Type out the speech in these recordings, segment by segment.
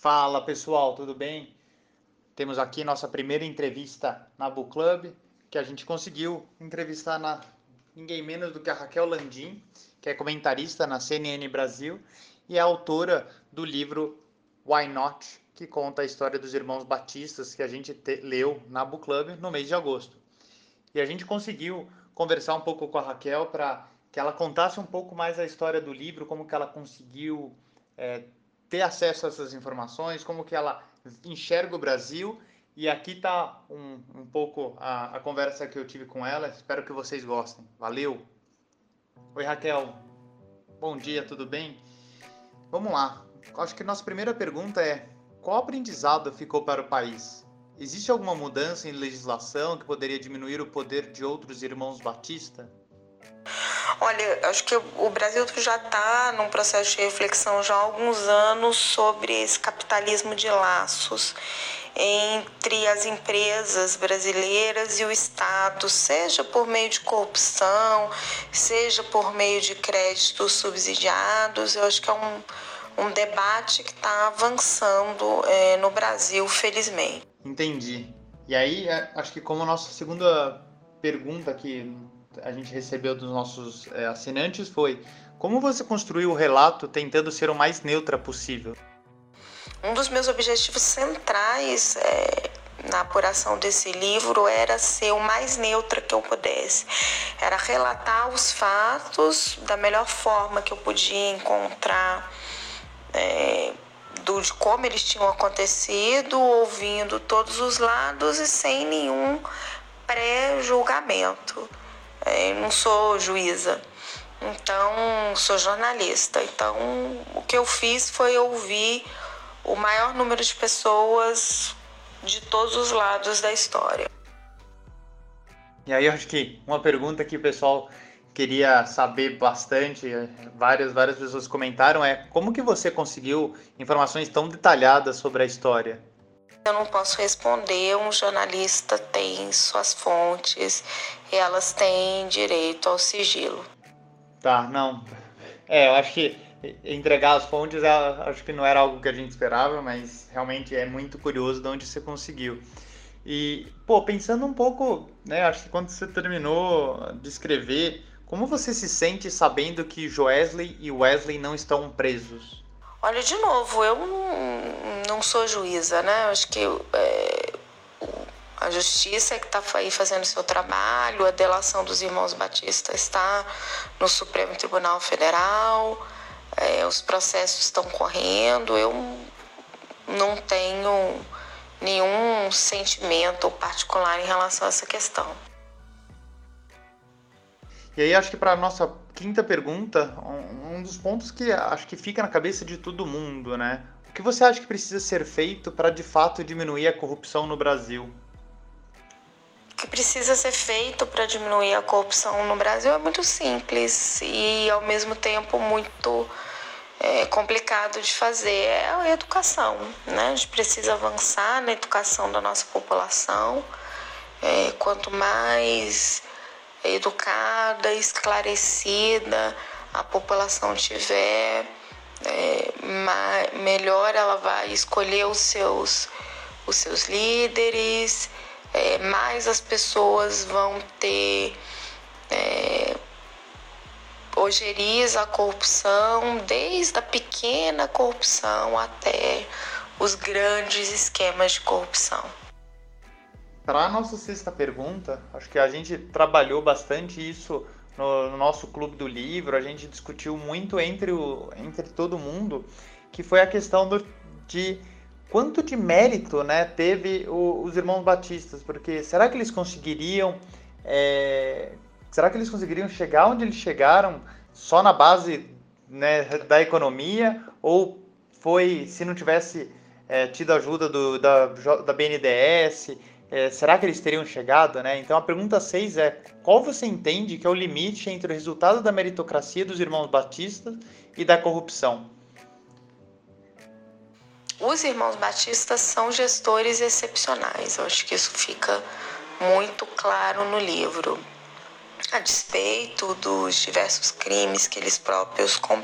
Fala pessoal, tudo bem? Temos aqui nossa primeira entrevista na Book Club, que a gente conseguiu entrevistar na ninguém menos do que a Raquel Landim, que é comentarista na CNN Brasil e é autora do livro Why Not, que conta a história dos irmãos Batistas que a gente te, leu na Book Club no mês de agosto. E a gente conseguiu conversar um pouco com a Raquel para que ela contasse um pouco mais a história do livro, como que ela conseguiu é, ter acesso a essas informações, como que ela enxerga o Brasil. E aqui está um, um pouco a, a conversa que eu tive com ela. Espero que vocês gostem. Valeu! Oi, Raquel. Bom dia, tudo bem? Vamos lá. Acho que nossa primeira pergunta é: qual aprendizado ficou para o país? Existe alguma mudança em legislação que poderia diminuir o poder de outros irmãos Batista? Olha, acho que o Brasil já está num processo de reflexão já há alguns anos sobre esse capitalismo de laços entre as empresas brasileiras e o Estado, seja por meio de corrupção, seja por meio de créditos subsidiados. Eu acho que é um, um debate que está avançando é, no Brasil, felizmente. Entendi. E aí, é, acho que como nossa segunda pergunta que a gente recebeu dos nossos é, assinantes foi como você construiu o relato tentando ser o mais neutra possível? Um dos meus objetivos centrais é, na apuração desse livro era ser o mais neutra que eu pudesse. Era relatar os fatos da melhor forma que eu podia encontrar, é, do, de como eles tinham acontecido, ouvindo todos os lados e sem nenhum pré-julgamento. É, não sou juíza, então sou jornalista. Então o que eu fiz foi ouvir o maior número de pessoas de todos os lados da história. E aí eu acho que uma pergunta que o pessoal queria saber bastante, várias várias pessoas comentaram é como que você conseguiu informações tão detalhadas sobre a história? Eu não posso responder, um jornalista tem suas fontes, e elas têm direito ao sigilo. Tá, não. É, eu acho que entregar as fontes, acho que não era algo que a gente esperava, mas realmente é muito curioso de onde você conseguiu. E, pô, pensando um pouco, né, acho que quando você terminou de escrever, como você se sente sabendo que Joesley e Wesley não estão presos? Olha, de novo, eu não, não sou juíza, né? Acho que é, a justiça é que está aí fazendo seu trabalho, a delação dos irmãos Batista está no Supremo Tribunal Federal é, os processos estão correndo, eu não tenho nenhum sentimento particular em relação a essa questão. E aí acho que para a nossa quinta pergunta, um dos pontos que acho que fica na cabeça de todo mundo, né? O que você acha que precisa ser feito para de fato diminuir a corrupção no Brasil? O que precisa ser feito para diminuir a corrupção no Brasil é muito simples e ao mesmo tempo muito é, complicado de fazer é a educação. Né? A gente precisa avançar na educação da nossa população. É, quanto mais educada, esclarecida a população tiver, é, mais, melhor ela vai escolher os seus, os seus líderes, é, mais as pessoas vão ter é, ojeriza a corrupção, desde a pequena corrupção até os grandes esquemas de corrupção. Para a nossa sexta pergunta, acho que a gente trabalhou bastante isso no, no, nosso clube do livro, a gente discutiu muito entre, o, entre todo mundo, que foi a questão do, de quanto de mérito né, teve o, os irmãos batistas, porque será que eles conseguiriam é, será que eles conseguiriam chegar onde eles chegaram só na base né, da economia? Ou foi, se não tivesse é, tido ajuda do, da, da BNDES, é, será que eles teriam chegado? Né? Então a pergunta 6 é: qual você entende que é o limite entre o resultado da meritocracia dos irmãos batistas e da corrupção? Os irmãos batistas são gestores excepcionais, eu acho que isso fica muito claro no livro a despeito dos diversos crimes que eles próprios com,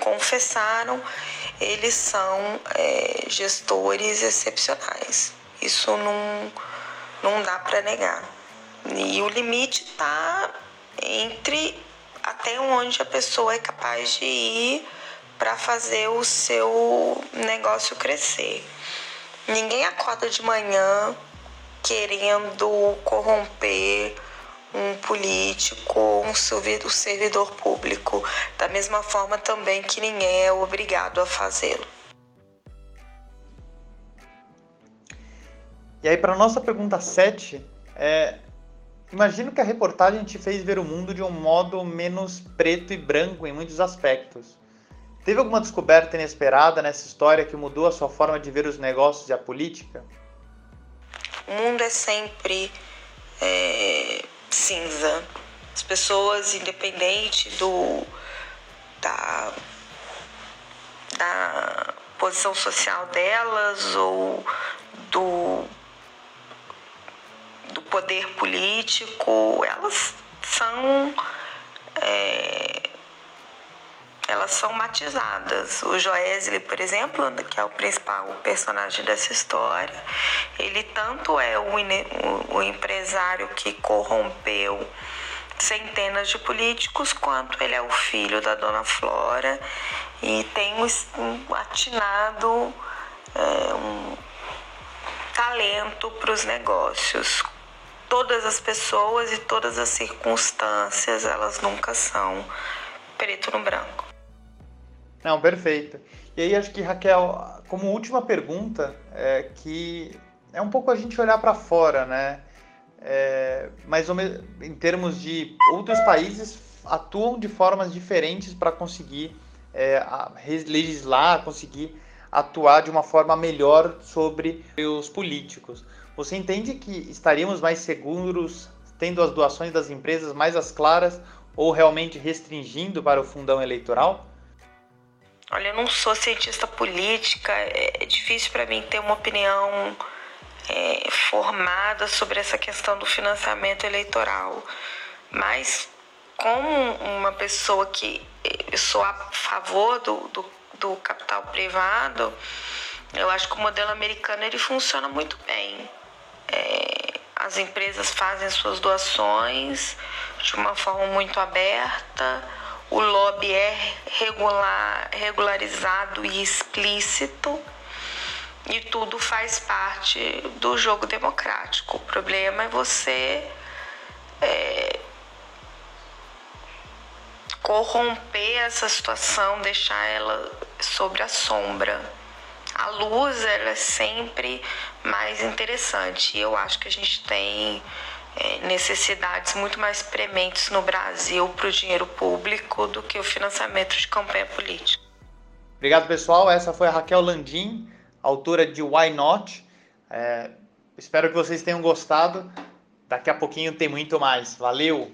confessaram, eles são é, gestores excepcionais. Isso não, não dá para negar. E o limite está entre até onde a pessoa é capaz de ir para fazer o seu negócio crescer. Ninguém acorda de manhã querendo corromper um político, um servidor público, da mesma forma também que ninguém é obrigado a fazê-lo. E aí, para nossa pergunta 7, é, imagino que a reportagem te fez ver o mundo de um modo menos preto e branco em muitos aspectos. Teve alguma descoberta inesperada nessa história que mudou a sua forma de ver os negócios e a política? O mundo é sempre é, cinza. As pessoas, independente do da, da posição social delas ou do, do poder político, elas são é, elas são matizadas. O Joesley, por exemplo, que é o principal personagem dessa história, ele tanto é o, o, empresário que corrompeu centenas de políticos, quanto ele é o filho da dona Flora e tem um, um atinado é, um talento para os negócios. Todas as pessoas e todas as circunstâncias, elas nunca são preto no branco. Não, perfeito. E aí acho que Raquel, como última pergunta, é que é um pouco a gente olhar para fora, né? É, mas em termos de outros países atuam de formas diferentes para conseguir é, legislar, conseguir atuar de uma forma melhor sobre os políticos. Você entende que estaríamos mais seguros tendo as doações das empresas mais as claras ou realmente restringindo para o fundão eleitoral? Olha, eu não sou cientista política, é, é difícil para mim ter uma opinião é, formada sobre essa questão do financiamento eleitoral. Mas, como uma pessoa que sou a favor do, do, do capital privado, eu acho que o modelo americano ele funciona muito bem. É, as empresas fazem suas doações de uma forma muito aberta o lobby é regular, regularizado e explícito e tudo faz parte do jogo democrático. O problema é você é, corromper essa situação, deixar ela sobre a sombra. A luz ela é sempre mais interessante e eu acho que a gente tem é, necessidades muito mais prementes no Brasil para o dinheiro público do que o financiamento de campanha política. Obrigado, pessoal. Essa foi a Raquel Landim, autora de Why Not. É, espero que vocês tenham gostado. Daqui a pouquinho tem muito mais. Valeu!